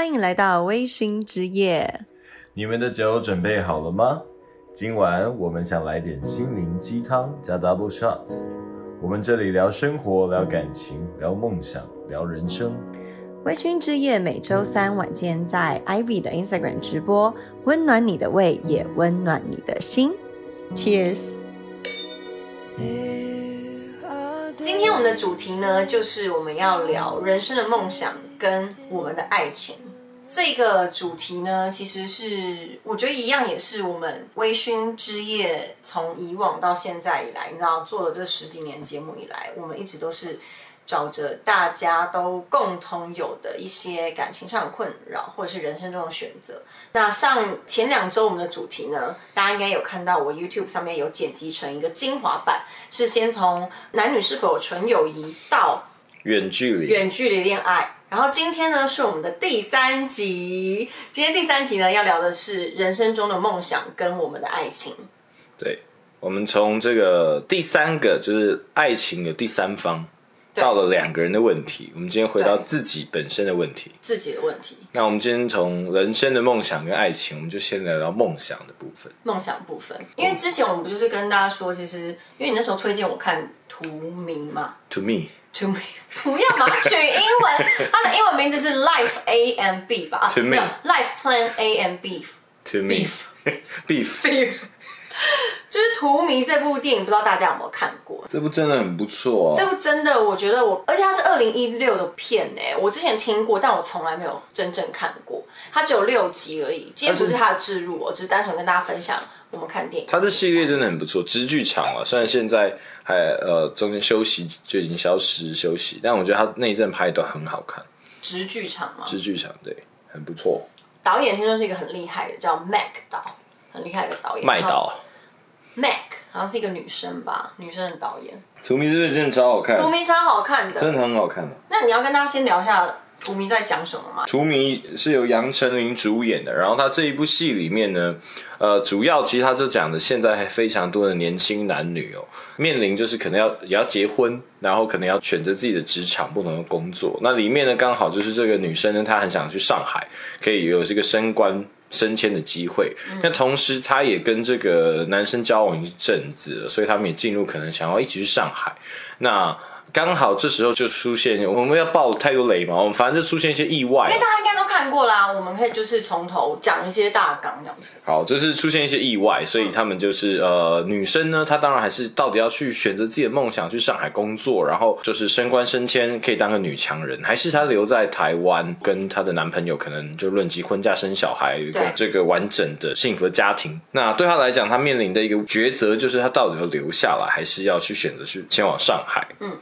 欢迎来到微醺之夜。你们的酒准备好了吗？今晚我们想来点心灵鸡汤加 double shot。我们这里聊生活，聊感情，聊梦想，聊人生。微醺之夜每周三晚间在 Ivy 的 Instagram 直播，温暖你的胃，也温暖你的心。Cheers！今天我们的主题呢，就是我们要聊人生的梦想跟我们的爱情。这个主题呢，其实是我觉得一样，也是我们微醺之夜从以往到现在以来，你知道做了这十几年节目以来，我们一直都是找着大家都共同有的一些感情上的困扰，或者是人生中的选择。那上前两周我们的主题呢，大家应该有看到我 YouTube 上面有剪辑成一个精华版，是先从男女是否有纯友谊到远距离，远距离恋爱。然后今天呢是我们的第三集，今天第三集呢要聊的是人生中的梦想跟我们的爱情。对，我们从这个第三个就是爱情有第三方，到了两个人的问题。我们今天回到自己本身的问题，自己的问题。那我们今天从人生的梦想跟爱情，我们就先聊聊梦想的部分。梦想部分，因为之前我们不就是跟大家说，其实因为你那时候推荐我看《图迷》嘛，To me。To me，不要嘛，取英文，它的英文名字是 Life A and B 吧？To me，Life Plan A and B，To me，Beef，Beef，就是《图迷》这部电影，不知道大家有没有看过？这部真的很不错。这部真的，我觉得我，而且它是二零一六的片呢。我之前听过，但我从来没有真正看过。它只有六集而已，今天不是它的置入，我只是单纯跟大家分享。我们看电影，它的系列真的很不错，直剧场啊。虽然现在还呃中间休息就已经消失休息，但我觉得他那一阵拍的很好看。直剧场吗？直剧场对，很不错。导演听说是一个很厉害的，叫 Mac 导，很厉害的导演。麦导，Mac 好像是一个女生吧，女生的导演。图迷是不是真的超好看？图迷超好看的，真的很好看的。那你要跟大家先聊一下。图迷在讲什么吗？荼迷是由杨丞琳主演的，然后他这一部戏里面呢，呃，主要其实他就讲的现在还非常多的年轻男女哦，面临就是可能要也要结婚，然后可能要选择自己的职场不同的工作。那里面呢，刚好就是这个女生呢，她很想去上海，可以有这个升官升迁的机会。那同时，她也跟这个男生交往一阵子，所以他们也进入可能想要一起去上海。那刚好这时候就出现，我们要爆太多雷嘛？我们反正就出现一些意外。因为大家应该都看过啦，我们可以就是从头讲一些大纲这样子。好，就是出现一些意外，所以他们就是呃，女生呢，她当然还是到底要去选择自己的梦想，去上海工作，然后就是升官升迁，可以当个女强人，还是她留在台湾跟她的男朋友可能就论及婚嫁生小孩，有一个这个完整的幸福的家庭。那对她来讲，她面临的一个抉择就是，她到底要留下来，还是要去选择去前往上海？嗯。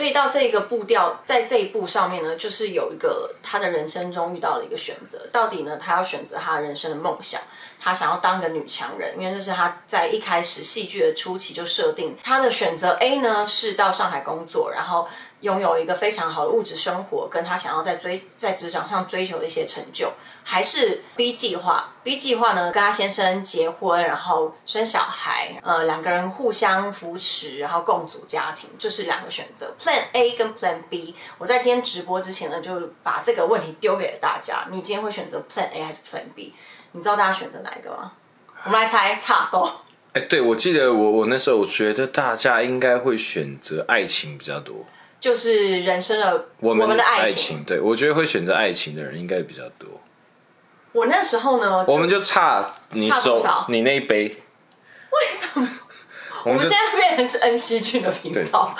所以到这个步调，在这一步上面呢，就是有一个他的人生中遇到了一个选择，到底呢，他要选择他人生的梦想。他想要当一个女强人，因为这是他在一开始戏剧的初期就设定。他的选择 A 呢是到上海工作，然后拥有一个非常好的物质生活，跟他想要在追在职场上追求的一些成就，还是 B 计划？B 计划呢，跟他先生结婚，然后生小孩，呃，两个人互相扶持，然后共组家庭，这是两个选择。Plan A 跟 Plan B，我在今天直播之前呢，就把这个问题丢给了大家。你今天会选择 Plan A 还是 Plan B？你知道大家选择哪一个吗？我们来猜，差多。哎，对，我记得我我那时候我觉得大家应该会选择爱情比较多，就是人生的我们的爱情。对，我觉得会选择爱情的人应该比较多。我那时候呢，我们就差你手你那一杯。为什么？我们现在变成是恩熙俊的频道。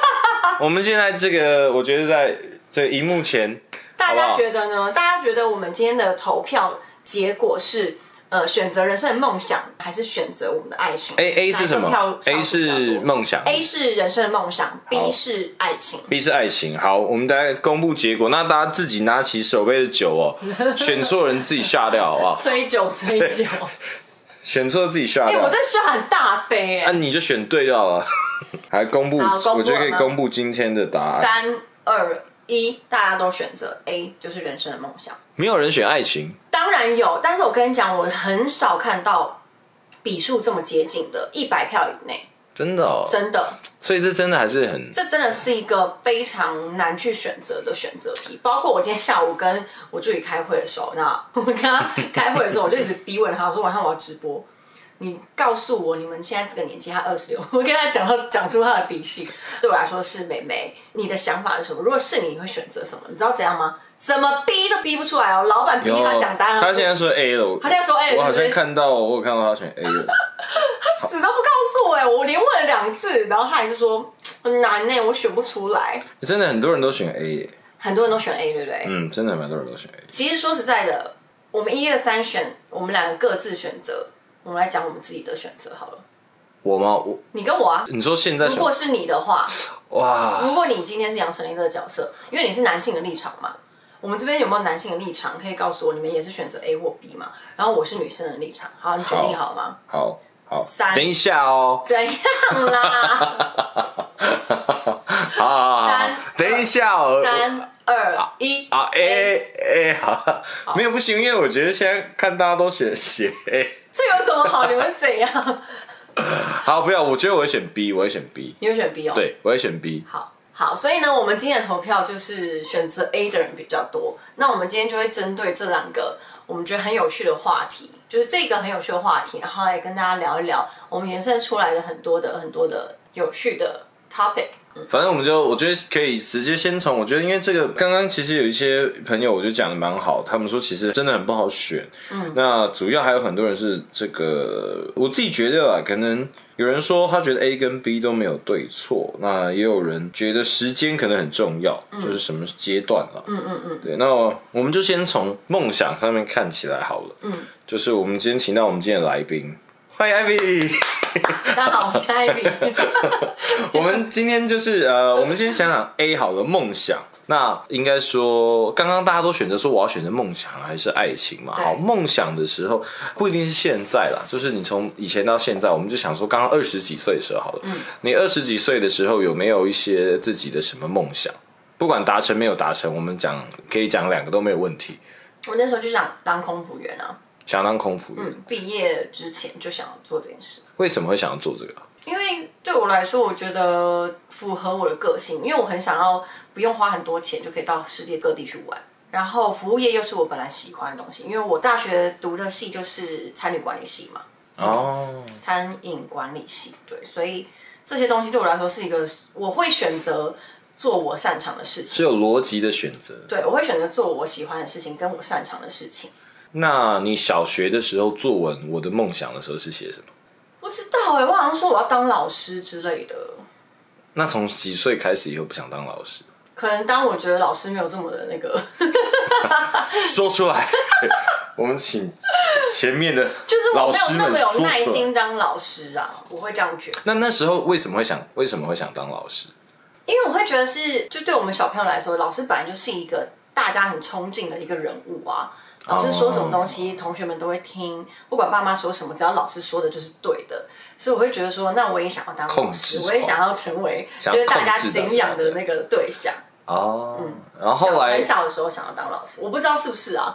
我们现在这个，我觉得在这个荧幕前。大家觉得呢？大家觉得我们今天的投票结果是呃选择人生的梦想，还是选择我们的爱情？A A 是什么？A 是梦想，A 是人生的梦想，B 是爱情，B 是爱情。好，我们大家公布结果，那大家自己拿起手杯的酒哦，选错人自己下掉好不好？吹酒吹酒，选错自己下掉。我在选很大杯哎，那你就选对掉了。还公布，我觉得可以公布今天的答案。三二。一，大家都选择 A，就是人生的梦想。没有人选爱情，当然有，但是我跟你讲，我很少看到笔数这么接近的，一百票以内。真的哦，真的，所以这真的还是很这真的是一个非常难去选择的选择题。包括我今天下午跟我助理开会的时候，那我跟他开会的时候，我就一直逼问他，我说晚上我要直播。你告诉我，你们现在这个年纪，他二十六，我跟他讲到讲出他的底细，对我来说是美眉。你的想法是什么？如果是你，你会选择什么？你知道怎样吗？怎么逼都逼不出来哦！老板逼他讲答案，他现在说 A 了，他现在说 A，我好像看到，我有看到他选 A 了，他死都不告诉我哎！我连问了两次，然后他还是说很难呢，我选不出来。真的很多人都选 A，很多人都选 A，对不对？嗯，真的蛮多人都选 A。其实说实在的，我们一二三选，我们两个各自选择。我们来讲我们自己的选择好了。我吗？我你跟我啊？你说现在如果是你的话，哇！如果你今天是杨丞琳这个角色，因为你是男性的立场嘛，我们这边有没有男性的立场可以告诉我？你们也是选择 A 或 B 嘛？然后我是女生的立场，好，你决定好了吗？好，好，三，等一下哦。怎样啦？好，三，等一下哦。三二一，啊 A A 好，没有不行，因为我觉得现在看大家都选写 A，这有什么好？你们怎样？好，不要，我觉得我会选 B，我会选 B，你会选 B 哦？对，我会选 B。好，好，所以呢，我们今天的投票就是选择 A 的人比较多。那我们今天就会针对这两个我们觉得很有趣的话题，就是这个很有趣的话题，然后来跟大家聊一聊我们延伸出来的很多的很多的有趣的 topic。反正我们就，我觉得可以直接先从，我觉得因为这个刚刚其实有一些朋友，我就讲的蛮好，他们说其实真的很不好选。嗯，那主要还有很多人是这个，我自己觉得啊，可能有人说他觉得 A 跟 B 都没有对错，那也有人觉得时间可能很重要，就是什么阶段了。嗯嗯嗯，对，那我们就先从梦想上面看起来好了。嗯，就是我们今天请到我们今天的来宾。欢迎 Ivy，大家好，我是 Ivy。我们今天就是呃，我们先想想 A 好了，梦想。那应该说，刚刚大家都选择说我要选择梦想还是爱情嘛？好，梦想的时候不一定是现在啦，就是你从以前到现在，我们就想说，刚刚二十几岁的时候好了。嗯。你二十几岁的时候有没有一些自己的什么梦想？不管达成没有达成，我们讲可以讲两个都没有问题。我那时候就想当空服员啊。想当空服员，毕业之前就想要做这件事。为什么会想要做这个？因为对我来说，我觉得符合我的个性，因为我很想要不用花很多钱就可以到世界各地去玩。然后服务业又是我本来喜欢的东西，因为我大学读的系就是餐饮管理系嘛。哦，餐饮管理系，对，所以这些东西对我来说是一个我会选择做我擅长的事情，是有逻辑的选择。对，我会选择做我喜欢的事情，跟我擅长的事情。那你小学的时候作文，我的梦想的时候是写什么？不知道哎，我好像说我要当老师之类的。那从几岁开始以后不想当老师？可能当我觉得老师没有这么的那个，说出来。我们请前面的就是老师们那么有耐心当老师啊，我会这样觉得。那那时候为什么会想为什么会想当老师？因为我会觉得是，就对我们小朋友来说，老师本来就是一个大家很憧憬的一个人物啊。老师说什么东西，同学们都会听，不管爸妈说什么，只要老师说的就是对的。所以我会觉得说，那我也想要当老师，我也想要成为就是大家敬仰的那个对象。哦，嗯，然后后来很小的时候想要当老师，我不知道是不是啊，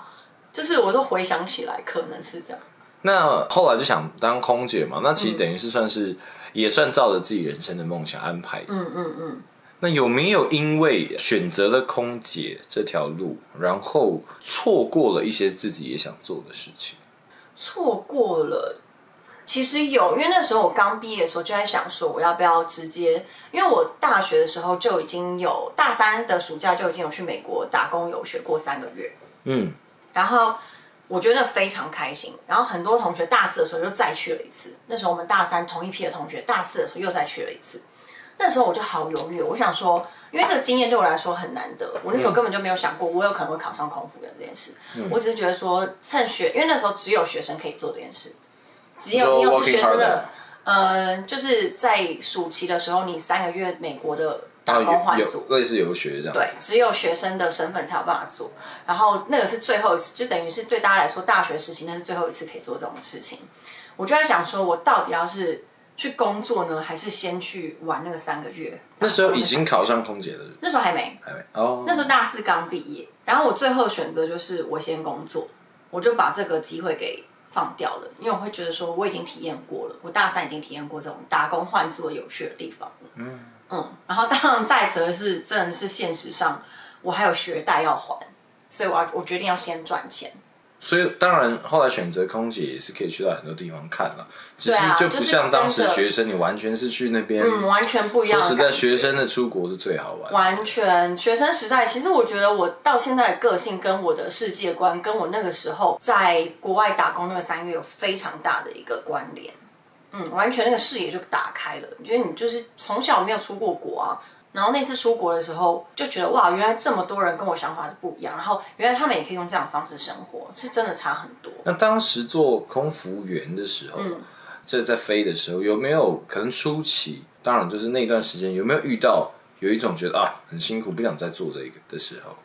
就是我都回想起来，可能是这样。那后来就想当空姐嘛，那其实等于是算是也算照着自己人生的梦想安排。嗯嗯嗯。那有没有因为选择了空姐这条路，然后错过了一些自己也想做的事情？错过了，其实有，因为那时候我刚毕业的时候就在想说，我要不要直接？因为我大学的时候就已经有大三的暑假就已经有去美国打工游学过三个月，嗯，然后我觉得非常开心。然后很多同学大四的时候又再去了一次，那时候我们大三同一批的同学大四的时候又再去了一次。那时候我就好犹豫，我想说，因为这个经验对我来说很难得，我那时候根本就没有想过我有可能会考上空服员这件事。我只是觉得说，趁学，因为那时候只有学生可以做这件事，只有你有是学生的，呃，就是在暑期的时候，你三个月美国的打工换宿，类似游学这样。对，只有学生的身份才有办法做。然后那个是最后一次，就等于是对大家来说，大学时期那是最后一次可以做这种事情。我就在想说，我到底要是。去工作呢，还是先去玩那个三个月？那时候已经考上空姐了。那时候还没，还没哦。那时候大四刚毕业，然后我最后选择就是我先工作，我就把这个机会给放掉了，因为我会觉得说我已经体验过了，我大三已经体验过这种打工换宿的有趣的地方了。嗯嗯，然后当然再则是真的是现实上我还有学贷要还，所以我要我决定要先赚钱。所以当然后来选择空姐也是可以去到很多地方看了，只是对啊就不像当时学生，你完全是去那边。嗯，完全不一样说实在。学生的出国是最好玩。完全学生时代，其实我觉得我到现在的个性跟我的世界观，跟我那个时候在国外打工那个三个月有非常大的一个关联。嗯，完全那个视野就打开了。我觉得你就是从小没有出过国啊，然后那次出国的时候就觉得哇，原来这么多人跟我想法是不一样，然后原来他们也可以用这样的方式生活，是真的差很多。那当时做空服员的时候，嗯这在飞的时候有没有可能初期？当然就是那段时间有没有遇到有一种觉得啊很辛苦不想再做这个的时候？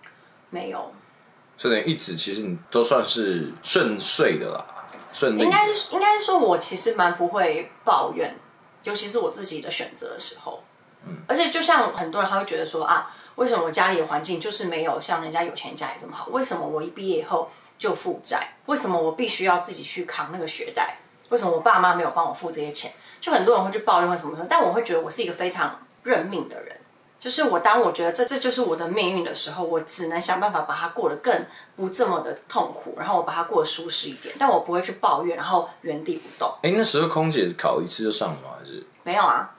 没有，所以一直其实你都算是顺遂的啦，顺利。应该是应该是说，我其实蛮不会抱怨，尤其是我自己的选择的时候。嗯，而且就像很多人他会觉得说啊，为什么我家里的环境就是没有像人家有钱人家里这么好？为什么我一毕业以后就负债？为什么我必须要自己去扛那个学贷？为什么我爸妈没有帮我付这些钱？就很多人会去抱怨或什么什么，但我会觉得我是一个非常认命的人。就是我当我觉得这这就是我的命运的时候，我只能想办法把它过得更不这么的痛苦，然后我把它过得舒适一点，但我不会去抱怨，然后原地不动。哎、那时候空姐考一次就上了吗？还是没有啊，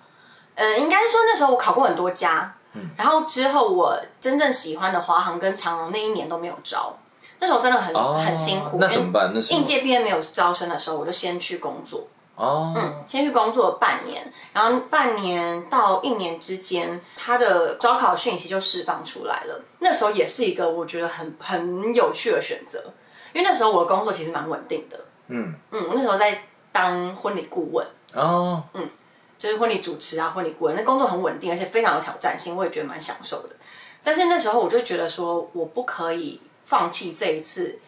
嗯，应该说那时候我考过很多家，然后之后我真正喜欢的华航跟长荣那一年都没有招，那时候真的很、哦很辛苦。那怎么办？那时候？应届毕业没有招生的时候，我就先去工作，哦，先去工作半年，然后半年到一年之间，他的招考讯息就释放出来了。那时候也是一个我觉得很很有趣的选择，因为那时候我的工作其实蛮稳定的。嗯。嗯，我那时候在当婚礼顾问，哦，就是婚礼主持啊，婚礼顾问，那工作很稳定，而且非常有挑战性，我也觉得蛮享受的。但是那时候我就觉得说，我不可以放弃这一次，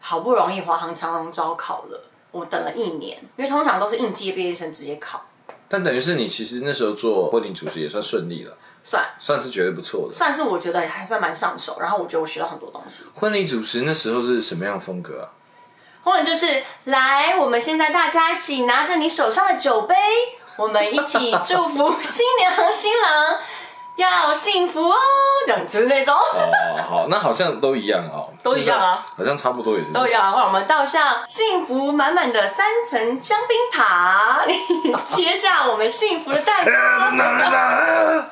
好不容易华航长荣招考了，我等了一年，因为通常都是应届毕业生直接考，但等于是你其实那时候做婚礼主持也算顺利了，算算是觉得不错的。算是我觉得还算蛮上手，然后我觉得我学到很多东西。婚礼主持那时候是什么样的风格啊？或者就是来，我们现在大家一起拿着你手上的酒杯，我们一起祝福新娘新郎要幸福哦，这样就是那种。哦，好，那好像都一样哦，都一样啊好像差不多也是。都要让我们倒上幸福满满的三层香槟塔，切下我们幸福的蛋糕。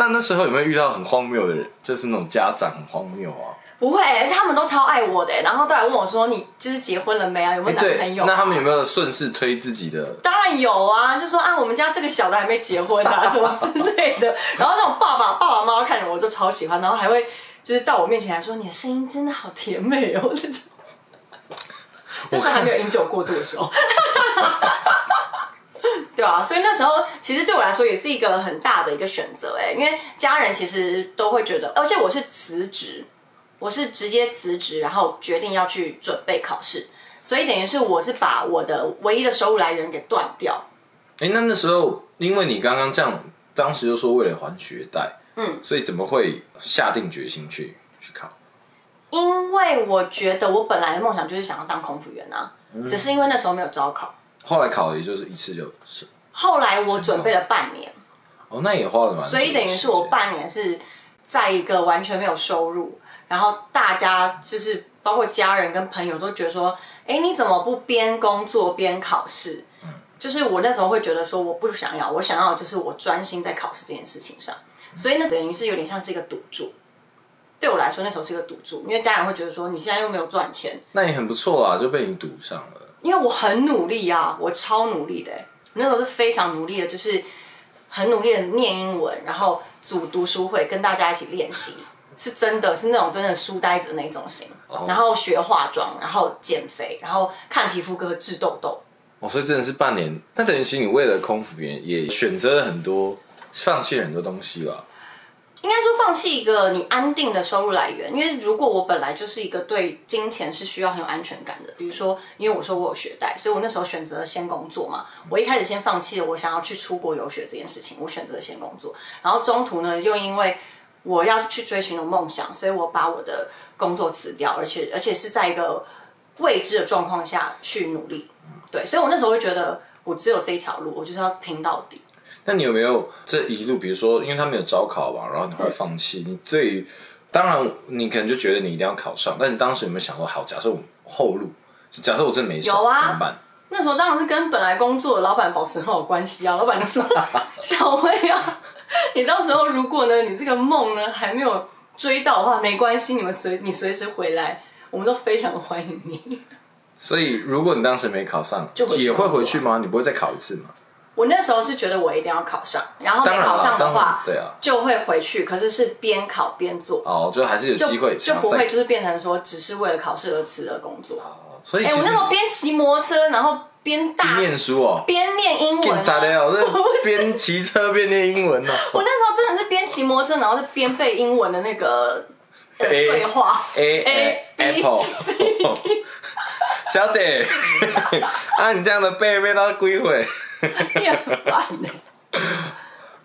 那那时候有没有遇到很荒谬的人？就是那种家长很荒谬啊？不会，他们都超爱我的，然后都来问我说：“你就是结婚了没啊？有没有男朋对，友、那他们有没有顺势推自己的？当然有啊，就说啊，我们家这个小的还没结婚啊，什么之类的。然后那种爸爸、爸爸妈妈看着我就超喜欢，然后还会就是到我面前来说：“你的声音真的好甜美哦。”这种。那时候还没有饮酒过度的时候。对啊，所以那时候其实对我来说也是一个很大的一个选择哎，因为家人其实都会觉得，而且我是辞职，我是直接辞职，然后决定要去准备考试，所以等于是我是把我的唯一的收入来源给断掉。哎、那那时候因为你刚刚这样，当时就说为了还学贷，嗯，所以怎么会下定决心去去考？因为我觉得我本来的梦想就是想要当空服员啊，嗯只是因为那时候没有招考。后来考也就是一次就是，后来我准备了半年，哦，那也花了蛮所以等于是我半年是在一个完全没有收入，然后大家就是包括家人跟朋友都觉得说，哎，你怎么不边工作边考试？就是我那时候会觉得说，我不想要，我想要就是我专心在考试这件事情上，所以呢，等于是有点像是一个赌注。对我来说，那时候是一个赌注，因为家人会觉得说，你现在又没有赚钱，那也很不错啊，就被你赌上了。因为我很努力啊，我超努力的欸，那时候是非常努力的，就是很努力的念英文，然后组读书会，跟大家一起练习，是真的是那种真的书呆子的那种型，然后学化妆，然后减肥，然后看皮肤科治痘痘。哦，所以真的是半年。那等于其实你为了空服员也选择了很多，放弃了很多东西了。应该说放弃一个你安定的收入来源，因为如果我本来就是一个对金钱是需要很有安全感的，比如说，因为我说我有学贷，所以我那时候选择先工作嘛。我一开始先放弃了我想要去出国游学这件事情，我选择先工作，然后中途呢又因为我要去追寻的梦想，所以我把我的工作辞掉，而且而且是在一个未知的状况下去努力。对，所以我那时候会觉得，我只有这一条路，我就是要拼到底。那你有没有这一路，比如说，因为他没有招考吧，然后你会放弃？你对于，当然你可能就觉得你一定要考上，但你当时有没有想过，好，假设我后路，假设我真的没上，有啊怎么办？那时候当然是跟本来工作的老板保持很好的关系啊。老板就说：“ 小薇啊，你到时候如果呢，你这个梦呢还没有追到的话，没关系，你们随你随时回来，我们都非常欢迎你。所以，如果你当时没考上，就回去也会回去吗？你不会再考一次吗？”我那时候是觉得我一定要考上，然后没考上的话，对啊，就会回去，可是是边考边做。哦，就还是有机会，就不会就是变成说只是为了考试而辞了工作。哦、所以其实我那时候边骑摩托车，然后边大念书哦，边念英文、边骑车边念英文哦。我那时候真的是边骑摩托车，然后是边背英文的那个、对话。A A B Apple，小姐，啊，你这样的背背到归回？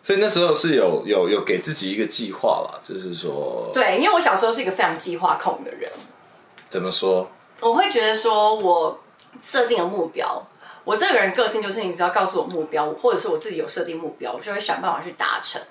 所以那时候是有有有给自己一个计划啦，就是说对，因为我小时候是一个非常计划控的人，怎么说？我会觉得说我设定了目标。我这个人个性就是，你只要告诉我目标，或者是我自己有设定目标，我就会想办法去达成。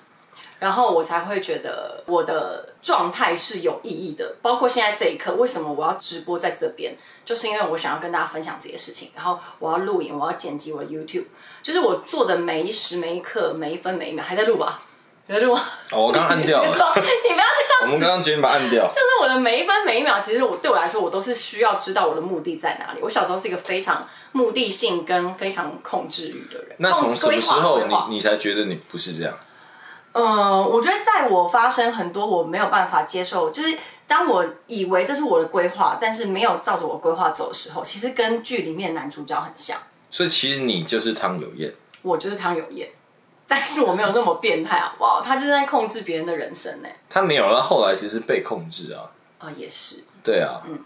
然后我才会觉得我的状态是有意义的，包括现在这一刻，为什么我要直播在这边，就是因为我想要跟大家分享这些事情，然后我要录影，我要剪辑我的 YouTube，就是我做的每一时每一刻每一分每一秒还在录吧，还在录吗？哦，我刚按掉了，你不要这样我们刚刚决定把它按掉。就是我的每一分每一秒，其实我对我来说，我都是需要知道我的目的在哪里。我小时候是一个非常目的性跟非常控制欲的人。那从什么时候你你才觉得你不是这样？嗯，我觉得在我发生很多我没有办法接受，就是当我以为这是我的规划，但是没有照着我规划走的时候，其实跟剧里面男主角很像。所以其实你就是汤有燕。我就是汤有燕，但是我没有那么变态，好不好？他就是在控制别人的人生呢。他没有，他后来其实被控制啊。啊、也是。对啊，嗯，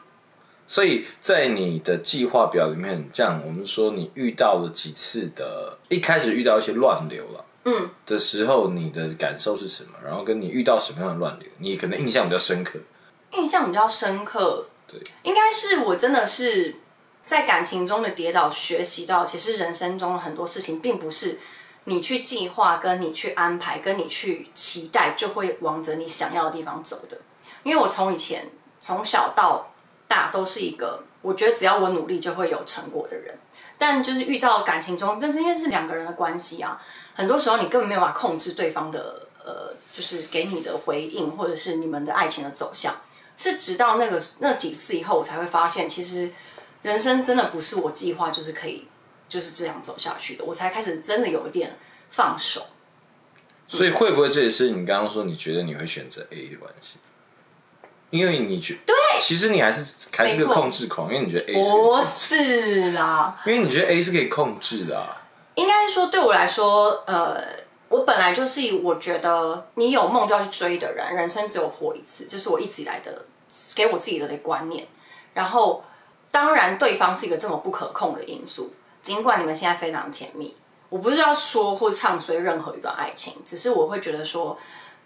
所以在你的计划表里面，这样我们说你遇到了几次的，一开始遇到一些乱流了，嗯，的时候，你的感受是什么？然后跟你遇到什么样的乱流，你可能印象比较深刻。印象比较深刻，对，应该是我真的是在感情中的跌倒，学习到其实人生中很多事情并不是你去计划、跟你去安排、跟你去期待，就会往着你想要的地方走的。因为我从以前从小到大都是一个，我觉得只要我努力就会有成果的人。但就是遇到感情中，但是因为是两个人的关系啊，很多时候你根本没有办法控制对方的呃，就是给你的回应，或者是你们的爱情的走向。是直到那个那几次以后，我才会发现，其实人生真的不是我计划就是可以就是这样走下去的。我才开始真的有一点放手。所以会不会这也是你刚刚说你觉得你会选择 A 的关系？因为你觉对，其实你还是还是个控制狂，因为你觉得 A 是不，是啦，因为你觉得 A 是可以控制的、啊。应该是说对我来说，呃，我本来就是我觉得你有梦就要去追的人，人生只有活一次，这是我一直以来的给我自己的观念。然后，当然对方是一个这么不可控的因素，尽管你们现在非常甜蜜，我不是要说或唱衰任何一段爱情，只是我会觉得说，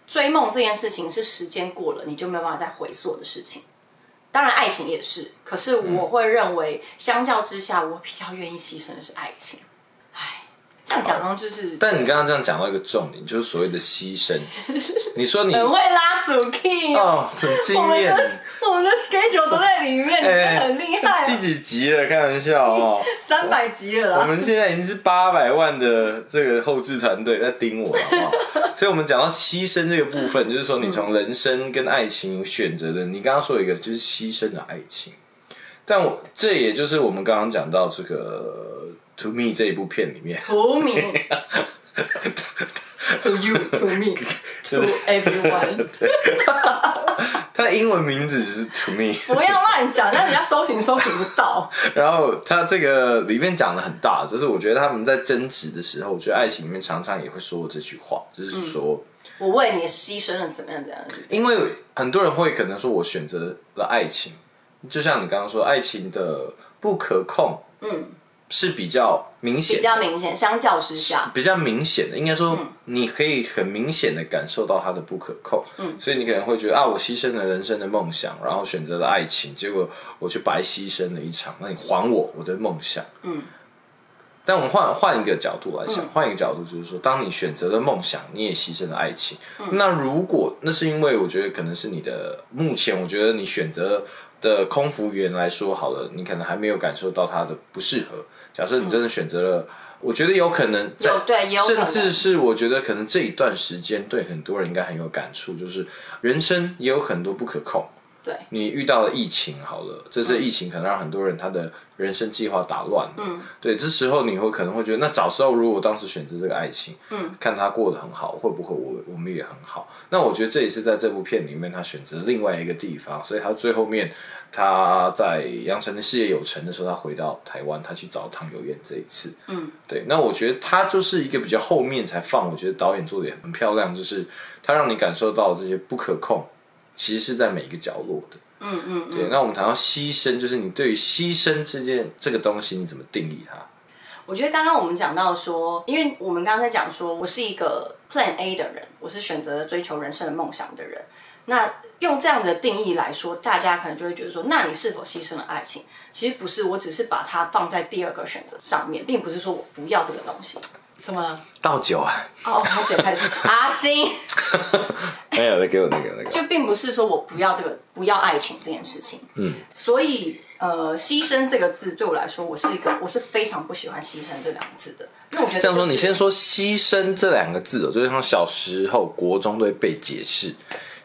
追梦这件事情是时间过了你就没有办法再回溯的事情。当然，爱情也是，可是我会认为，相较之下，我比较愿意牺牲的是爱情。哎，这样讲好像就是但你刚刚这样讲到一个重点，就是所谓的牺牲。你说你很会拉主 key 哦，哦，很惊我们艳。的我们的 schedule 都在里面，你很厉害第哦，几集了？开玩笑哦。三百集了啦。我们现在已经是八百万的这个后置团队在盯我，好不好？所以，我们讲到牺牲这个部分，就是说你从人生跟爱情选择的，你刚刚说一个就是牺牲的爱情，但我这也就是我们刚刚讲到这个《To Me》这一部片里面，To me, to you, to me, to everyone。他的英文名字是《To Me》，不要乱讲，让人家搜寻搜寻不到。然后他这个里面讲的很大，就是我觉得他们在争执的时候，我觉得爱情里面常常也会说这句话，就是说。我为你牺牲了怎么样怎样？因为很多人会可能说，我选择了爱情，就像你刚刚说，爱情的不可控，嗯，是比较明显比，较明显，相较之下，比较明显的，应该说你可以很明显的感受到它的不可控，嗯，所以你可能会觉得啊，我牺牲了人生的梦想，然后选择了爱情，结果我去白牺牲了一场，那你还我我的梦想，嗯。但我们换换一个角度来想，换一个角度就是说，当你选择了梦想，你也牺牲了爱情。那如果那是因为我觉得可能是你的目前，我觉得你选择的空服员来说好了，你可能还没有感受到它的不适合。假设你真的选择了，我觉得有可能在有对也有可能甚至是我觉得可能这一段时间对很多人应该很有感触，就是人生也有很多不可控。对，你遇到了疫情，好了，这次疫情可能让很多人他的人生计划打乱了。嗯，对，这时候你会可能会觉得，那早知道如果我当时选择这个爱情，嗯，看他过得很好，会不会我我们也很好？那我觉得这也是在这部片里面他选择另外一个地方，所以他最后面他在杨丞琳事业有成的时候，他回到台湾，他去找唐有燕这一次。嗯，对，那我觉得他就是一个比较后面才放，我觉得导演做的也很漂亮，就是他让你感受到这些不可控。其实是在每一个角落的。嗯嗯对，那我们谈到牺牲，就是你对于牺牲这件这个东西，你怎么定义它？我觉得刚刚我们讲到说，因为我们刚刚在讲说，我是一个 Plan A 的人，我是选择追求人生的梦想的人。那用这样的定义来说，大家可能就会觉得说，那你是否牺牲了爱情？其实不是，我只是把它放在第二个选择上面，并不是说我不要这个东西。怎么了？倒酒啊！哦，开始开始，阿星，没有，再给我那个那个。就并不是说我不要这个不要爱情这件事情。嗯，所以呃，牺牲这个字对我来说，我是一个我是非常不喜欢牺牲这两个字的。因为我觉得这样说，你先说牺牲这两个字哦，就是像小时候国中都会被解释，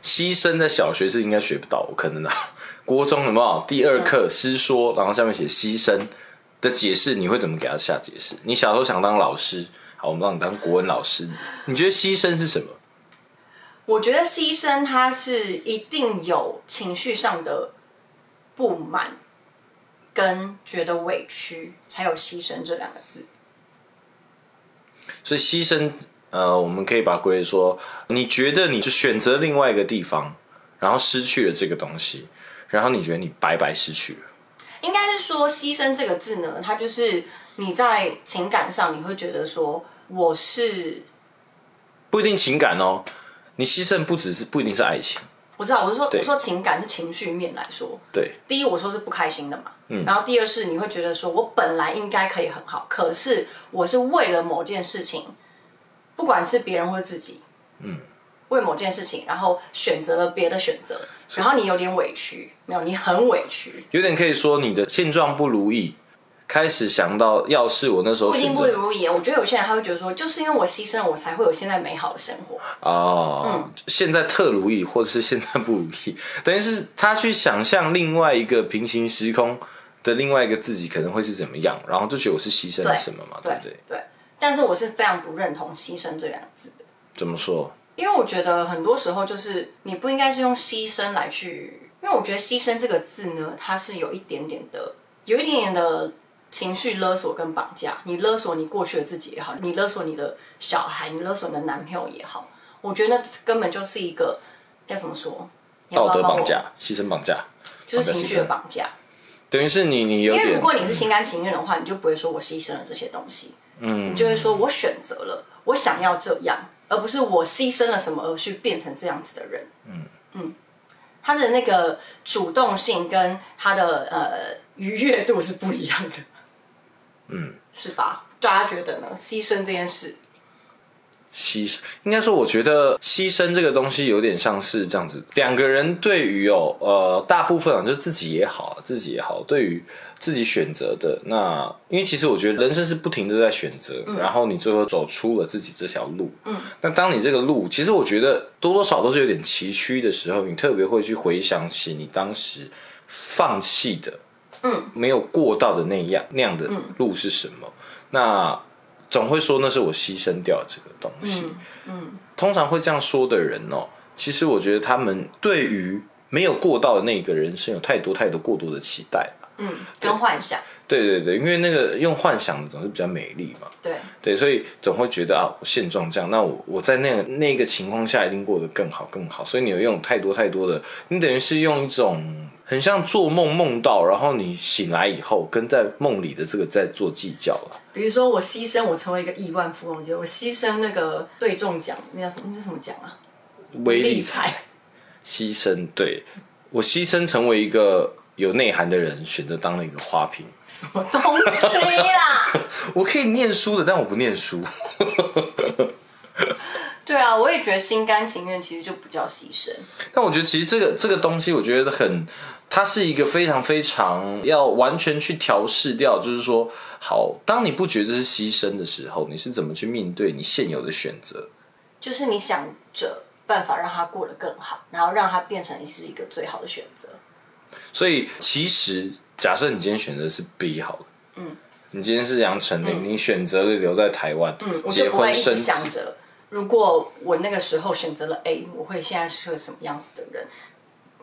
牺牲在小学是应该学不到，可能啊，国中有没有第二课诗说，然后下面写牺牲的解释，你会怎么给他下解释？你小时候想当老师，好，我们让你当国文老师，你觉得牺牲是什么？我觉得牺牲他是一定有情绪上的不满，跟觉得委屈，才有牺牲这两个字。所以牺牲，呃，我们可以把它归为说，你觉得你是选择另外一个地方，然后失去了这个东西，然后你觉得你白白失去了。应该是说“牺牲”这个字呢，它就是你在情感上你会觉得说我是不一定情感哦，你牺牲不只是不一定是爱情，我知道，我是说我说情感是情绪面来说，对，第一我说是不开心的嘛，嗯，然后第二是你会觉得说我本来应该可以很好，可是我是为了某件事情，不管是别人或自己，嗯，为某件事情，然后选择了别的选择，然后你有点委屈，没有，你很委屈，有点可以说你的现状不如意，开始想到要是我那时候不如意。我觉得有些人他会觉得说，就是因为我牺牲了，我才会有现在美好的生活。哦，现在特如意，或者是现在不如意，等于是他去想象另外一个平行时空的另外一个自己可能会是怎么样，然后就觉得我是牺牲了什么嘛，对不对？对，但是我是非常不认同“牺牲”这两个字的。怎么说？因为我觉得很多时候就是你不应该是用牺牲来去，因为我觉得牺牲这个字呢，它是有一点点的，有一点点的情绪勒索跟绑架。你勒索你过去的自己也好，你勒索你的小孩，你勒索你的男朋友也好，我觉得那根本就是一个要怎么说？道德绑架、牺牲绑架，就是情绪的绑架。等于是你你有因为如果你是心甘情愿的话，你就不会说我牺牲了这些东西，嗯，你就会说我选择了，我想要这样，而不是我牺牲了什么而去变成这样子的人，嗯。嗯，他的那个主动性跟他的呃愉悦度是不一样的，嗯，是吧？大家觉得呢？牺牲这件事，牺牲，应该说，我觉得牺牲这个东西有点像是这样子，两个人对于哦，呃，大部分啊，就自己也好，自己也好，对于自己选择的。那，因为其实我觉得人生是不停的在选择，然后你最后走出了自己这条路，嗯，那当你这个路，其实我觉得多多少少都是有点崎岖的时候，你特别会去回想起你当时放弃的，嗯，没有过到的那样那样的路是什么，那。总会说那是我牺牲掉这个东西。嗯，通常会这样说的人哦，其实我觉得他们对于没有过到的那个人生有太多太多过多的期待。了。嗯，跟幻想，对对对，因为那个用幻想的总是比较美丽嘛。对，对，所以总会觉得啊，现状这样，那我我在那个那个情况下一定过得更好更好。所以你有用太多太多的，你等于是用一种很像做梦梦到，然后你醒来以后跟在梦里的这个在做计较了。比如说我牺牲我成为一个亿万富翁，结果我牺牲那个对中奖，那叫什么？那叫什么奖啊？微理财。牺牲，对我牺牲成为一个有内涵的人，选择当了一个花瓶。什么东西啦？我可以念书的，但我不念书。对啊，我也觉得心甘情愿其实就不叫牺牲。但我觉得其实这个这个东西，我觉得很，它是一个非常非常要完全去调试掉，就是说，好，当你不觉得是牺牲的时候，你是怎么去面对你现有的选择？就是你想着办法让他过得更好，然后让他变成是一个最好的选择。所以其实假设你今天选择是 B 好了，嗯，你今天是杨丞琳，你选择了留在台湾，嗯，我结就不会一直婚生子，想着，如果我那个时候选择了 A，我会现在是个什么样子的人？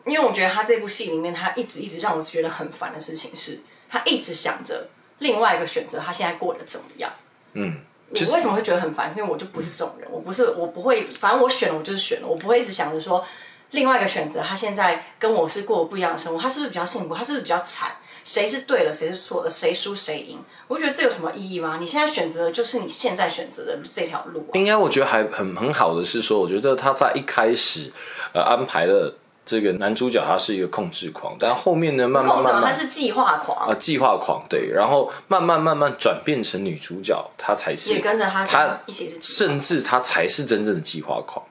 因为我觉得他这部戏里面，他一直一直让我觉得很烦的事情是，他一直想着另外一个选择，他现在过得怎么样。嗯，我为什么会觉得很烦？是因为我就不是这种人，我不是，我不会，反正我选了，我就是选了，我不会一直想着说另外一个选择，他现在跟我是过不一样的生活，他是不是比较幸福？他是不是比较惨？谁是对的，谁是错的？谁输谁赢？我觉得这有什么意义吗？你现在选择的就是你现在选择的这条路啊。应该我觉得还很很好的是说，我觉得他在一开始呃安排的这个男主角他是一个控制狂，但后面呢慢慢慢慢是计划狂，啊计划狂对，然后慢慢慢慢转变成女主角，她才是也跟着他他一起是甚至他才是真正的计划狂。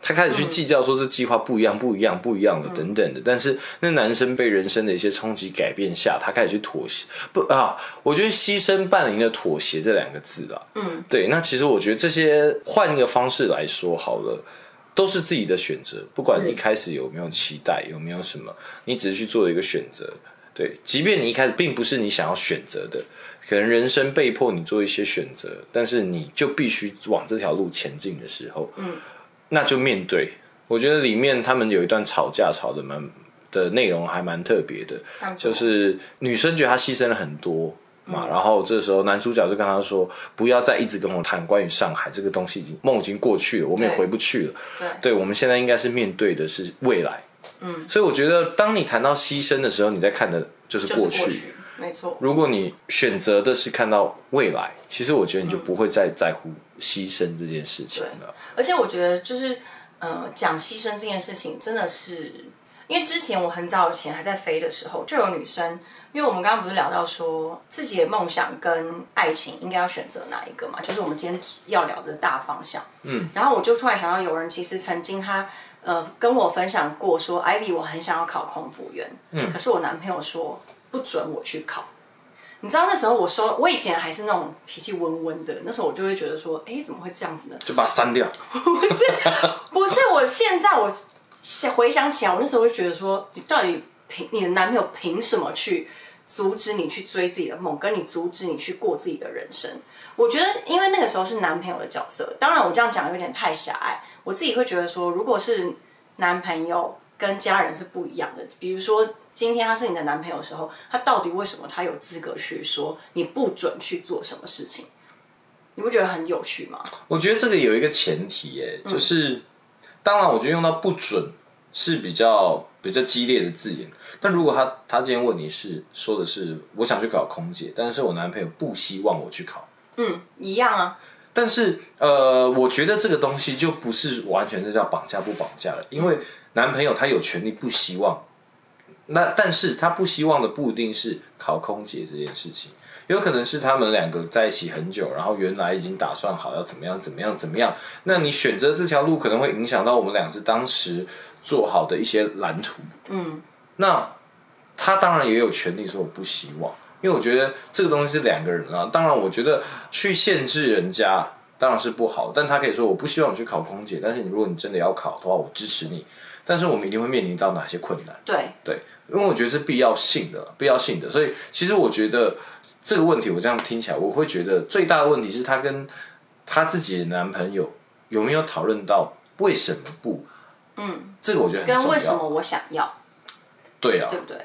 他开始去计较说这计划不一样、不一样、不一样的等等的，但是那男生被人生的一些冲击改变下，他开始去妥协。不啊，我觉得牺牲伴侣的妥协这两个字啊，嗯，对。那其实我觉得这些换一个方式来说好了，都是自己的选择。不管你一开始有没有期待，有没有什么，你只是去做一个选择。对，即便你一开始并不是你想要选择的，可能人生被迫你做一些选择，但是你就必须往这条路前进的时候，嗯，那就面对。我觉得里面他们有一段吵架，吵的蛮的内容还蛮特别的，就是女生觉得她牺牲了很多嘛，然后这时候男主角就跟她说，不要再一直跟我谈关于上海这个东西，已经梦已经过去了，我们也回不去了。对对，我们现在应该是面对的是未来。嗯，所以我觉得，当你谈到牺牲的时候，你在看的就是就是过去。没错。如果你选择的是看到未来，其实我觉得你就不会再在乎牺牲这件事情了。而且我觉得就是，呃，讲牺牲这件事情，真的是，因为之前我很早以前还在飞的时候，就有女生，因为我们刚刚不是聊到说自己的梦想跟爱情应该要选择哪一个嘛，就是我们今天要聊的大方向。嗯，然后我就突然想到，有人其实曾经他。呃，跟我分享过说，Ivy 我很想要考空服员，嗯，可是我男朋友说不准我去考，你知道那时候我收，我以前还是那种脾气温温的，那时候我就会觉得说，哎，怎么会这样子呢？就把它删掉。不是，不是我现在我想回想起来，我那时候就觉得说，你到底凭你的男朋友凭什么去阻止你去追自己的梦，跟你阻止你去过自己的人生？我觉得，因为那个时候是男朋友的角色，当然我这样讲有点太狭隘，我自己会觉得说，如果是男朋友跟家人是不一样的，比如说。今天他是你的男朋友的时候，他到底为什么他有资格去说你不准去做什么事情？你不觉得很有趣吗？我觉得这个有一个前提，耶，就是、当然，我觉得用到不准是比较比较激烈的字眼。但如果他他今天问你是说的是我想去搞空姐，但是我男朋友不希望我去考，嗯，一样啊。但是呃，我觉得这个东西就不是完全是叫绑架不绑架了，因为男朋友他有权利不希望。那但是他不希望的不一定是考空姐这件事情，有可能是他们两个在一起很久，然后原来已经打算好要怎么样怎么样怎么样。那你选择这条路可能会影响到我们俩是当时做好的一些蓝图。嗯，那他当然也有权利说我不希望，因为我觉得这个东西是两个人啊。当然，我觉得去限制人家当然是不好，但他可以说我不希望你去考空姐，但是你如果你真的要考的话，我支持你。但是我们一定会面临到哪些困难？对对，因为我觉得是必要性的，必要性的。所以其实我觉得这个问题，我这样听起来，我会觉得最大的问题是她跟她自己的男朋友有没有讨论到为什么不？嗯，这个我觉得很重要。跟为什么我想要，对啊，对不对？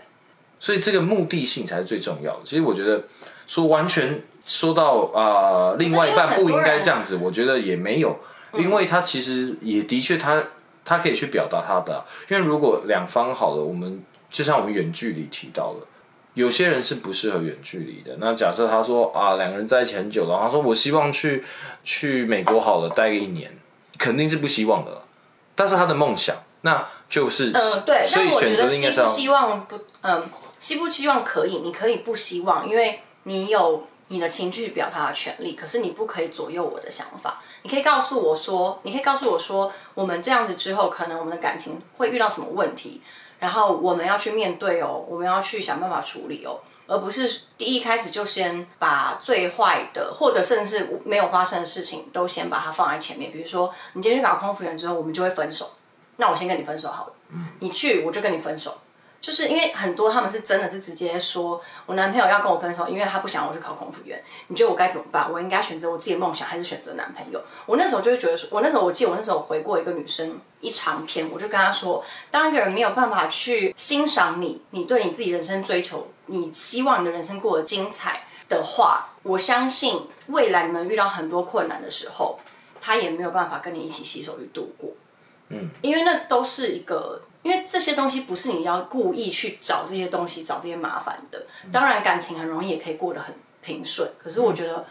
所以这个目的性才是最重要的。其实我觉得说完全说到啊、呃另外一半不应该这样子，我觉得也没有，因为他其实也的确他他可以去表达他的啊，因为如果两方好了，我们就像我们远距离提到了。有些人是不适合远距离的。那假设他说啊，两个人在一起很久了，他说我希望去去美国好了，待个一年，肯定是不希望的。但是他的梦想，那就是嗯，对，所以选择应该是希不希望不，嗯，希不希望可以，你可以不希望，因为你有你的情绪表达的权利，可是你不可以左右我的想法。你可以告诉我说，你可以告诉我说，我们这样子之后，可能我们的感情会遇到什么问题，然后我们要去面对哦，我们要去想办法处理哦。而不是第一开始就先把最坏的，或者甚至没有发生的事情都先把它放在前面。比如说，你今天去搞空服员之后，我们就会分手。那我先跟你分手好了。你去我就跟你分手，就是因为很多他们是真的是直接说，我男朋友要跟我分手，因为他不想我去考空服员。你觉得我该怎么办？我应该选择我自己的梦想，还是选择男朋友？我那时候就会觉得说，我那时候我记得我那时候回过一个女生一长篇，我就跟她说，当一个人没有办法去欣赏你，你对你自己人生追求，你希望你的人生过得精彩的话，我相信未来你们遇到很多困难的时候，他也没有办法跟你一起携手去度过。嗯因为那都是一个，因为这些东西不是你要故意去找这些东西、找这些麻烦的。当然，感情很容易也可以过得很平顺。可是我觉得，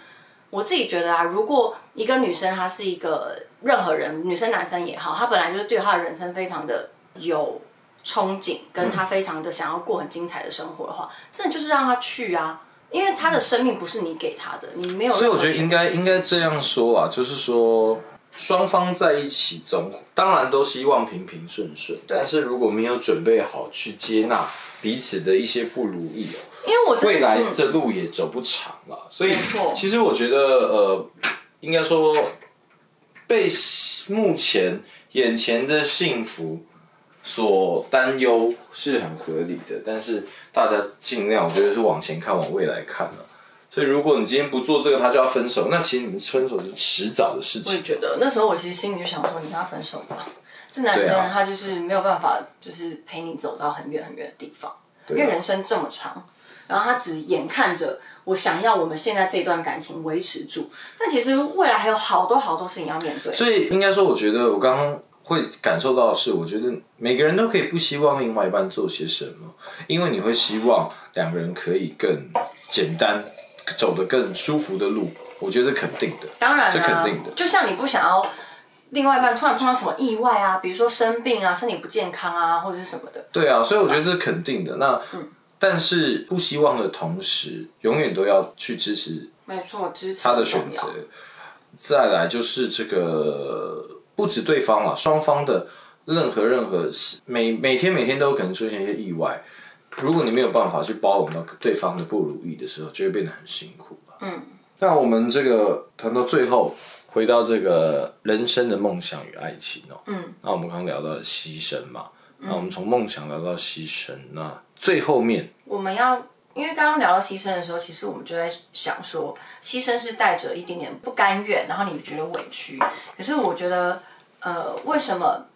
我自己觉得啊，如果一个女生她是一个任何人，女生男生也好，她本来就是对她的人生非常的有憧憬，跟她非常的想要过很精彩的生活的话，真的就是让她去啊。因为她的生命不是你给她的，你没有。所以我觉得应该应该这样说啊，就是说双方在一起总当然都希望平平顺顺，但是如果没有准备好去接纳彼此的一些不如意哦，因为我未来嗯这路也走不长了。所以其实我觉得呃，应该说被目前眼前的幸福所担忧是很合理的，但是大家尽量我觉得是往前看，往未来看了。所以如果你今天不做这个，他就要分手，那其实你们分手是迟早的事情我也。觉得那时候我其实心里就想说，你跟他分手吧。这男生他就是没有办法，就是陪你走到很远很远的地方，因为人生这么长，然后他只眼看着我想要我们现在这段感情维持住，但其实未来还有好多好多事情要面对。所以应该说，我觉得我刚刚会感受到的是，我觉得每个人都可以不希望另外一半做些什么，因为你会希望两个人可以更简单，走得更舒服的路。我觉得是肯定的。当然、啊，这肯定的就像你不想要另外一半突然碰到什么意外啊，比如说生病啊、身体不健康啊，或者是什么的，对啊，所以我觉得这是肯定的。那、但是不希望的同时，永远都要去支持没错，支持他的选择。再来就是这个不止对方了，双方的任何任何事，每每天每天都有可能出现一些意外。如果你没有办法去包容到对方的不如意的时候，就会变得很辛苦了。嗯，那我们这个谈到最后，回到这个人生的梦想与爱情哦。嗯，那我们刚刚聊到了牺牲嘛，那我们从梦想聊到牺牲，那最后面我们要，因为刚刚聊到牺牲的时候，其实我们就在想说，牺牲是带着一点点不甘愿，然后你觉得委屈。可是我觉得，呃，为什么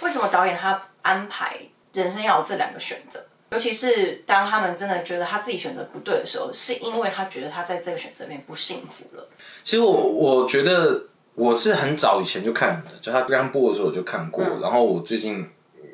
为什么导演他安排人生要有这两个选择？尤其是当他们真的觉得他自己选择不对的时候，是因为他觉得他在这个选择里面不幸福了。其实我我觉得我是很早以前就看的，就他刚播的时候我就看过，然后我最近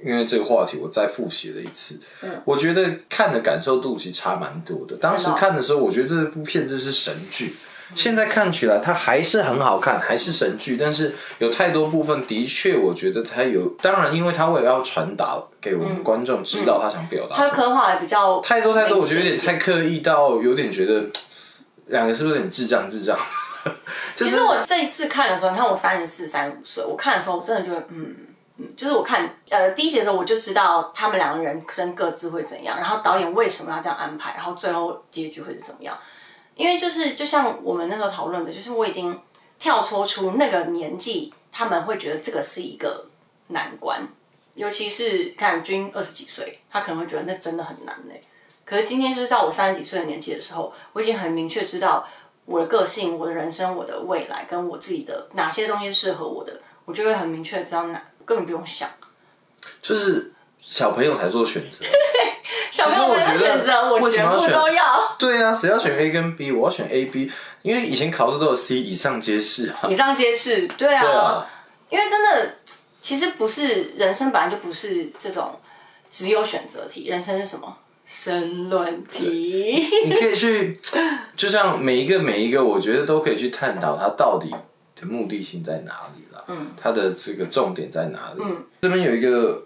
因为这个话题我再复习了一次，我觉得看的感受度其实差蛮多的。当时看的时候，我觉得这部片子是神剧。现在看起来它还是很好看，还是神剧，但是有太多部分的确，我觉得它有。当然，因为它为了要传达给我们观众知道他想表达他刻画的比较太多太多，我觉得有点太刻意到有点觉得两个是不是有点智障智障？就是其实我这一次看的时候，你看我三十四、三十五岁，我看的时候，我真的觉得，嗯嗯，就是我看呃第一节的时候，我就知道他们两个人生各自会怎样，然后导演为什么要这样安排，然后最后结局会是怎么样。因为就是就像我们那时候讨论的，就是我已经跳脱出那个年纪，他们会觉得这个是一个难关，尤其是看君二十几岁，他可能会觉得那真的很难呢。可是今天就是到我三十几岁的年纪的时候，我已经很明确知道我的个性、我的人生、我的未来，跟我自己的哪些东西适合我的，我就会很明确知道哪根本不用想。就是小朋友才做选择，小朋友我觉得在选择，我全部都要。对啊，谁要选 A 跟 B？我要选 A、B，因为以前考试都有 C 以上皆是啊。以上皆是，对啊，对啊因为真的，其实不是人生本来就不是这种只有选择题，人生是什么？申论题。你可以去，就像每一个每一个，我觉得都可以去探讨它到底的目的性在哪里了，嗯，它的这个重点在哪里？嗯，这边有一个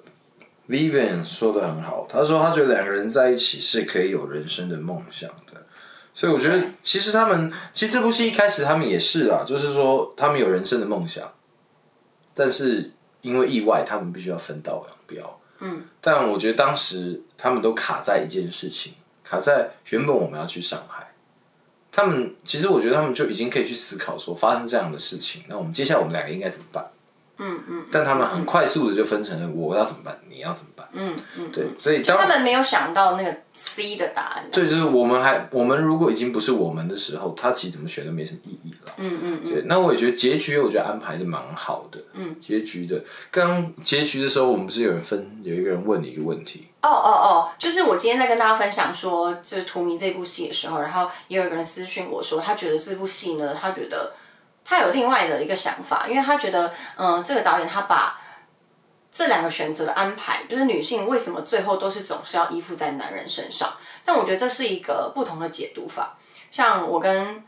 Vivian 说的很好，他说他觉得两个人在一起是可以有人生的梦想的，所以我觉得其实他们其实这部戏一开始他们也是啊，就是说他们有人生的梦想，但是因为意外，他们必须要分道扬镳。嗯，但我觉得当时他们都卡在一件事情，卡在原本我们要去上海，他们其实我觉得他们就已经可以去思考说，发生这样的事情，那我们接下来我们两个应该怎么办？嗯嗯。但他们很快速的就分成了我要怎么办，你要怎么办？嗯嗯。对，所以当他们没有想到那个 C 的答案。对，就是我们还我们如果已经不是我们的时候，他其实怎么选都没什么意义了。嗯嗯对，那我也觉得结局，我觉得安排的蛮好的。嗯。结局的，刚结局的时候，我们不是有人分，有一个人问你一个问题。哦哦哦，就是我今天在跟大家分享说，就是《荼蘼》这部戏的时候，然后也有一个人私讯我说，他觉得这部戏呢，他觉得他有另外的一个想法，因为他觉得，嗯，这个导演他把这两个选择的安排，就是女性为什么最后都是总是要依附在男人身上，但我觉得这是一个不同的解读法。像我跟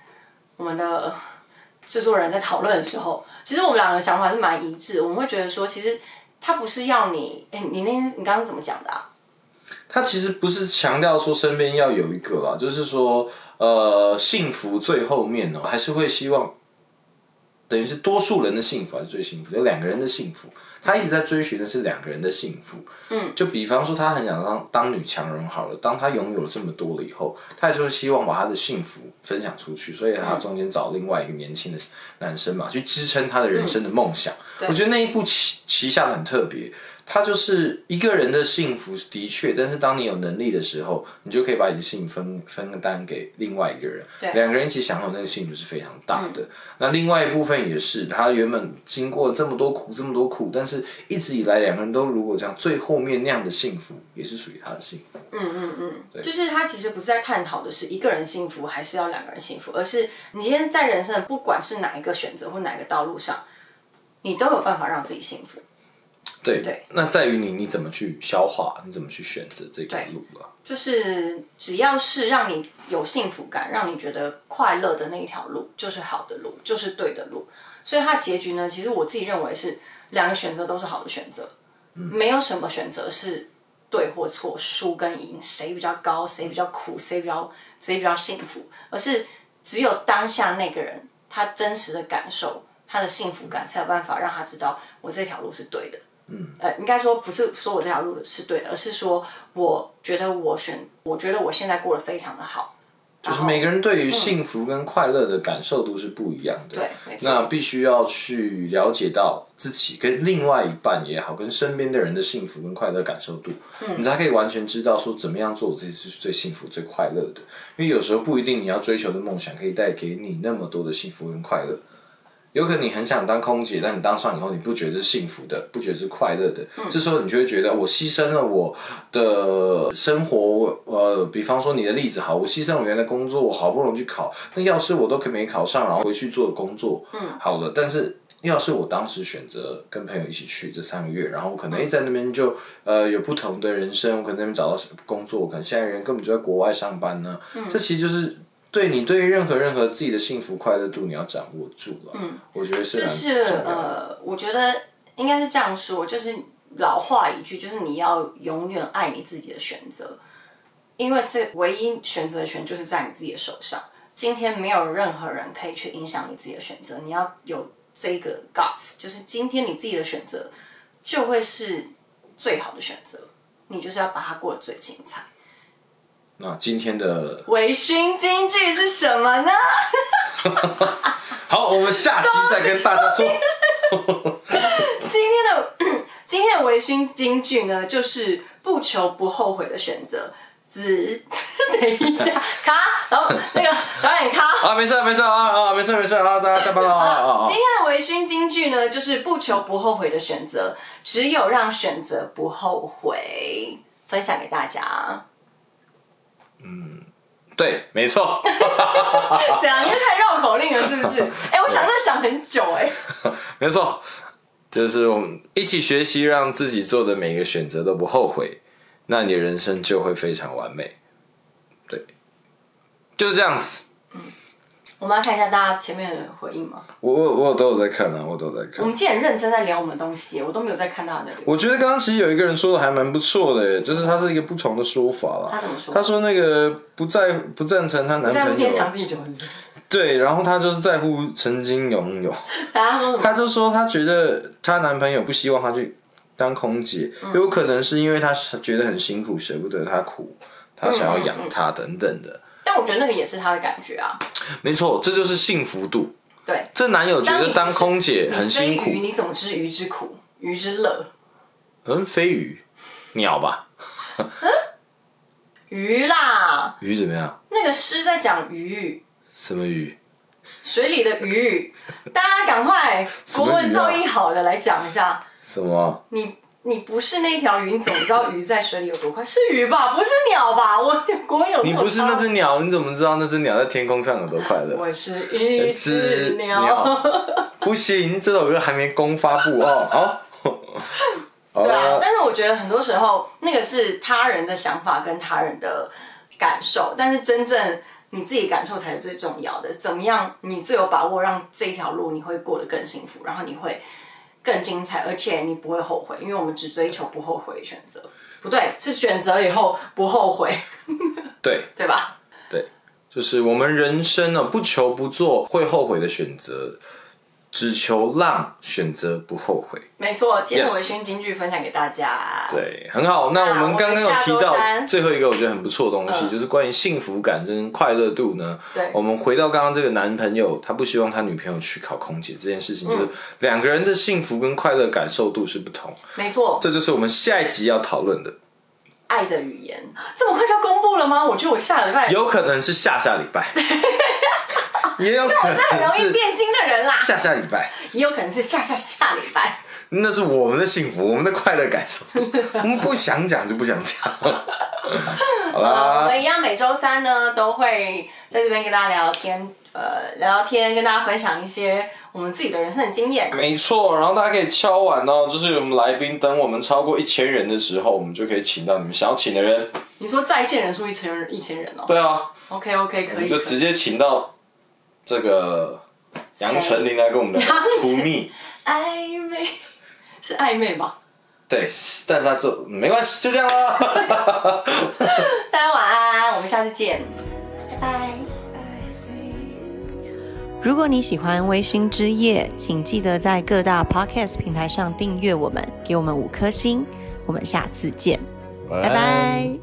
我们的制作人在讨论的时候，其实我们两个想法是蛮一致，我们会觉得说，其实他不是要你，哎，你那天你刚刚怎么讲的啊？他其实不是强调说身边要有一个啦，就是说，呃，幸福最后面呢、还是会希望，等于是多数人的幸福还是最幸福，有两个人的幸福，他一直在追寻的是两个人的幸福。嗯，就比方说他很想当当女强人好了，当他拥有了这么多了以后，他也是会希望把他的幸福分享出去，所以他中间找另外一个年轻的男生嘛，去支撑他的人生的梦想。我觉得那一部旗旗下的很特别。他就是一个人的幸福的确，但是当你有能力的时候，你就可以把你的幸福分分担给另外一个人，两个人一起享受那个幸福是非常大的。那另外一部分也是，他原本经过这么多苦，这么多苦，但是一直以来两个人都如果这样，最后面那样的幸福也是属于他的幸福。嗯嗯嗯，对就是他其实不是在探讨的是一个人幸福还是要两个人幸福，而是你今天在人生的不管是哪一个选择或哪一个道路上，你都有办法让自己幸福。对对，那在于你你怎么去消化，你怎么去选择这条路了。就是只要是让你有幸福感，让你觉得快乐的那一条路，就是好的路，就是对的路。所以它结局呢，其实我自己认为是两个选择都是好的选择，没有什么选择是对或错，输跟赢，谁比较高，谁比较苦，谁比较谁比较幸福，而是只有当下那个人他真实的感受，他的幸福感，才有办法让他知道我这条路是对的。嗯，呃，应该说不是说我这条路是对的，而是说我觉得我选，我觉得我现在过得非常的好。就是每个人对于幸福跟快乐的感受度是不一样的。对，那必须要去了解到自己跟另外一半也好，跟身边的人的幸福跟快乐感受度，你才可以完全知道说怎么样做我自己是最幸福、最快乐的。因为有时候不一定你要追求的梦想可以带给你那么多的幸福跟快乐。有可能你很想当空姐，但你当上以后，你不觉得是幸福的，不觉得是快乐的。这时候你就会觉得，我牺牲了我的生活。呃，比方说你的例子好，我牺牲我原来工作，我好不容易去考，那要是我都可没考上，然后回去做工作，嗯，好了。但是要是我当时选择跟朋友一起去这三个月，然后可能诶在那边就呃有不同的人生，我可能那边找到工作，可能现在人根本就在国外上班呢。这其实就是。对你对任何任何自己的幸福快乐度，你要掌握住了。嗯，我觉得是就是呃，我觉得应该是这样说，就是老话一句，就是你要永远爱你自己的选择，因为这唯一选择权就是在你自己的手上。今天没有任何人可以去影响你自己的选择，你要有这个 guts，就是今天你自己的选择就会是最好的选择，你就是要把它过得最精彩。那今天的微醺金句是什么呢？好，我们下期再跟大家说。今天的 今天的微醺金句呢，就是不求不后悔的选择。子，等一下，卡，然后那个导演卡。啊，没事没事啊啊，没事没事啊，大家下班了啊。今天的微醺金句呢，就是不求不后悔的选择，只有让选择不后悔。分享给大家。对，没错，这样？因为太绕口令了，是不是？哎、我想这想很久、哎，没错，就是我们一起学习，让自己做的每个选择都不后悔，那你的人生就会非常完美。对，就是这样子。我们要看一下大家前面的回应吗？我我我都有在看啊，我都有在看。我们今天很认真在聊我们的东西，我都没有在看大家的。我觉得刚刚其实有一个人说的还蛮不错的耶，就是他是一个不同的说法啦。他怎么说他说那个不在不赞成她男在乎朋友，天长地久，是不是？对，然后她就是在乎曾经拥有。她说什么？他就说她觉得她男朋友不希望她去当空姐，嗯有可能是因为她觉得很辛苦，舍不得她苦，她想要养她等等的。但我觉得那个也是他的感觉啊。没错，这就是幸福度。对，这男友觉得当空姐很辛苦你怎么知鱼之苦，鱼之乐？嗯，飞鱼，鸟吧，鱼啦，鱼怎么样？那个诗在讲鱼，什么鱼？水里的鱼。大家赶快国文造诣好的来讲一下，什么？你你不是那条鱼，你怎么知道鱼在水里有多快？是鱼吧，不是鸟吧？我国文有没有你不是那差只鸟，你怎么知道那只鸟在天空上有多快乐？我是一只鸟。鸟 不行，这首歌还没公发布哦。好，好对啊，但是我觉得很多时候那个是他人的想法跟他人的感受，但是真正你自己感受才是最重要的。怎么样，你最有把握让这条路你会过得更幸福，然后你会更精彩，而且你不会后悔，因为我们只追求不后悔的选择。不对，是选择以后不后悔，对对吧？对，就是我们人生呢，不求不做会后悔的选择，只求浪选择不后悔。没错，今天 Yes 维勋金句分享给大家。对，很好。那我们刚刚有提到最后一个我觉得很不错的东西，嗯就是关于幸福感跟快乐度呢。对我们回到刚刚这个男朋友，他不希望他女朋友去考空姐这件事情，就是嗯两个人的幸福跟快乐感受度是不同。没错，这就是我们下一集要讨论的，爱的语言这么快就要公布了吗？我觉得我下礼拜有可能是下下礼拜，也有可很能是容易变心的人啦，下下礼拜。也有可能是下下下礼拜。那是我们的幸福，我们的快乐感受。我们不想讲就不想讲。好呃，我啦，们一样每周三呢都会在这边跟大家聊聊天，呃，聊聊天，跟大家分享一些我们自己的人生的经验。没错。然后大家可以敲碗哦，就是我们来宾等我们超过一千人的时候，我们就可以请到你们想要请的人。你说在线人数一千人，一千人哦。对啊，OK OK，可以。我们就直接请到这个杨丞琳来跟我们聊杨丞图蜜。暧昧是暧昧吧？对，但是他做没关系，就这样了。大家晚安，我们下次见，拜拜。如果你喜欢微醺之夜，请记得在各大 podcast 平台上订阅我们，给我们五颗星。我们下次见，拜拜